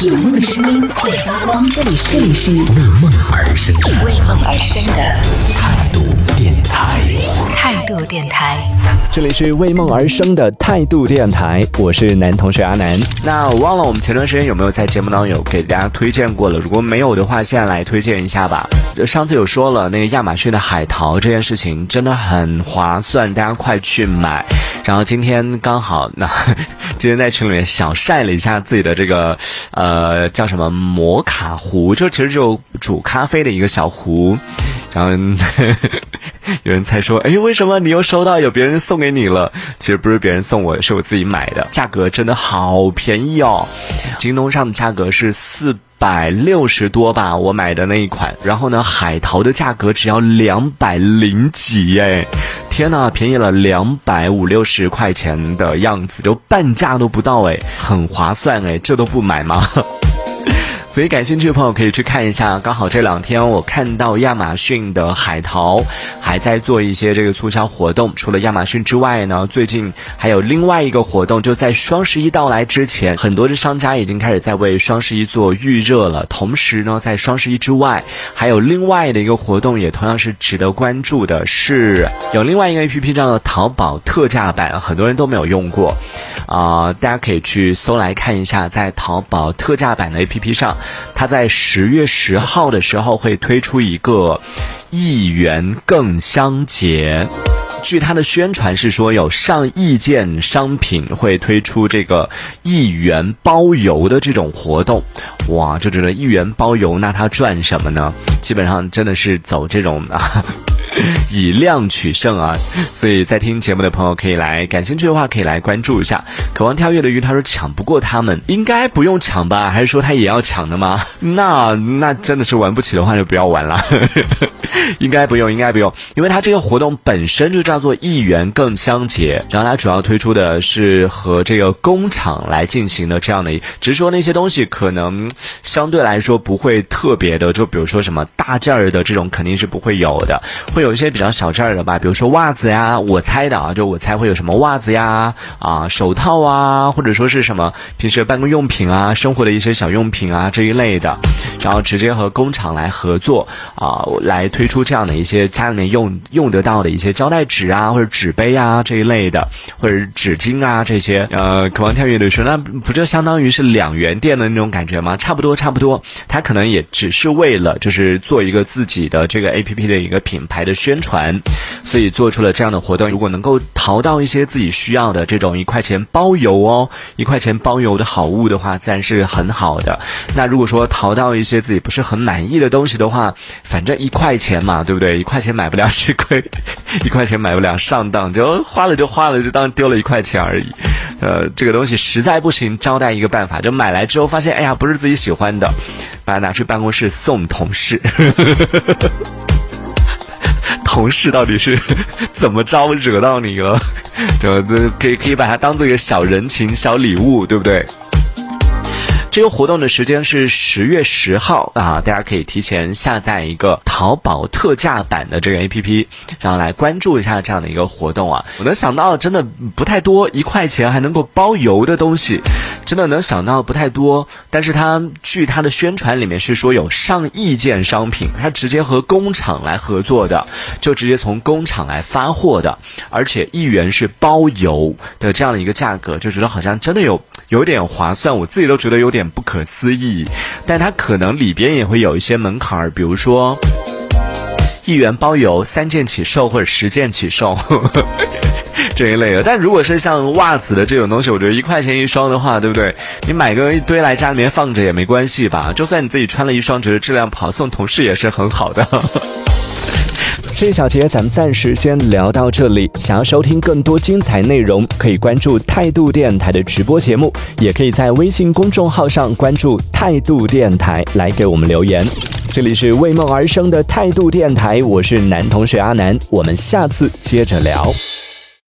有梦的声音会发光，这里是这里是为梦而生的为梦而生的态度电台。态度电台。这里是为梦而生的态度电台，我是男同学阿南。那我忘了我们前段时间有没有在节目当中有给大家推荐过了？如果没有的话，现在来推荐一下吧。上次有说了，那个亚马逊的海淘这件事情真的很划算，大家快去买。然后今天刚好，那今天在群里面小晒了一下自己的这个呃叫什么摩卡壶，就其实就煮咖啡的一个小壶。然后 有人猜说，哎，为什么你又收到有别人送给你了？其实不是别人送我，是我自己买的，价格真的好便宜哦。京东上的价格是四百六十多吧，我买的那一款。然后呢，海淘的价格只要两百零几耶！天呐，便宜了两百五六十块钱的样子，就半价都不到哎，很划算哎，这都不买吗？所以感兴趣的朋友可以去看一下。刚好这两天我看到亚马逊的海淘还在做一些这个促销活动。除了亚马逊之外呢，最近还有另外一个活动，就在双十一到来之前，很多的商家已经开始在为双十一做预热了。同时呢，在双十一之外，还有另外的一个活动，也同样是值得关注的，是有另外一个 A P P 叫做淘宝特价版，很多人都没有用过。啊，大家可以去搜来看一下，在淘宝特价版的 A P P 上，它在十月十号的时候会推出一个一元更香节。据它的宣传是说，有上亿件商品会推出这个一元包邮的这种活动。哇，就觉得一元包邮，那它赚什么呢？基本上真的是走这种啊。以量取胜啊！所以在听节目的朋友可以来，感兴趣的话可以来关注一下。渴望跳跃的鱼他说抢不过他们，应该不用抢吧？还是说他也要抢的吗？那那真的是玩不起的话就不要玩了。应该不用，应该不用，因为它这个活动本身就叫做一元更香节，然后它主要推出的是和这个工厂来进行的这样的，只是说那些东西可能相对来说不会特别的，就比如说什么大件儿的这种肯定是不会有的，会有一些比较小件儿的吧，比如说袜子呀，我猜的啊，就我猜会有什么袜子呀，啊手套啊，或者说是什么平时办公用品啊，生活的一些小用品啊这一类的，然后直接和工厂来合作啊，来推。出这样的一些家里面用用得到的一些胶带纸啊，或者纸杯啊这一类的，或者纸巾啊这些，呃，渴望跳跃的说，那不就相当于是两元店的那种感觉吗？差不多，差不多。他可能也只是为了就是做一个自己的这个 A P P 的一个品牌的宣传，所以做出了这样的活动。如果能够淘到一些自己需要的这种一块钱包邮哦，一块钱包邮的好物的话，自然是很好的。那如果说淘到一些自己不是很满意的东西的话，反正一块钱。嘛，对不对？一块钱买不了吃亏，一块钱买不了上当，就花了就花了，就当丢了一块钱而已。呃，这个东西实在不行，交代一个办法，就买来之后发现，哎呀，不是自己喜欢的，把它拿去办公室送同事。同事到底是怎么招惹到你了？就可以可以把它当做一个小人情、小礼物，对不对？这个活动的时间是十月十号啊，大家可以提前下载一个淘宝特价版的这个 A P P，然后来关注一下这样的一个活动啊。我能想到真的不太多，一块钱还能够包邮的东西，真的能想到不太多。但是它据它的宣传里面是说有上亿件商品，它直接和工厂来合作的，就直接从工厂来发货的，而且一元是包邮的这样的一个价格，就觉得好像真的有有点划算，我自己都觉得有点。点不可思议，但它可能里边也会有一些门槛儿，比如说一元包邮、三件起售或者十件起售 这一类的。但如果是像袜子的这种东西，我觉得一块钱一双的话，对不对？你买个一堆来家里面放着也没关系吧？就算你自己穿了一双，觉得质量不好，送同事也是很好的。这一小节咱们暂时先聊到这里。想要收听更多精彩内容，可以关注态度电台的直播节目，也可以在微信公众号上关注态度电台来给我们留言。这里是为梦而生的态度电台，我是男同学阿南，我们下次接着聊。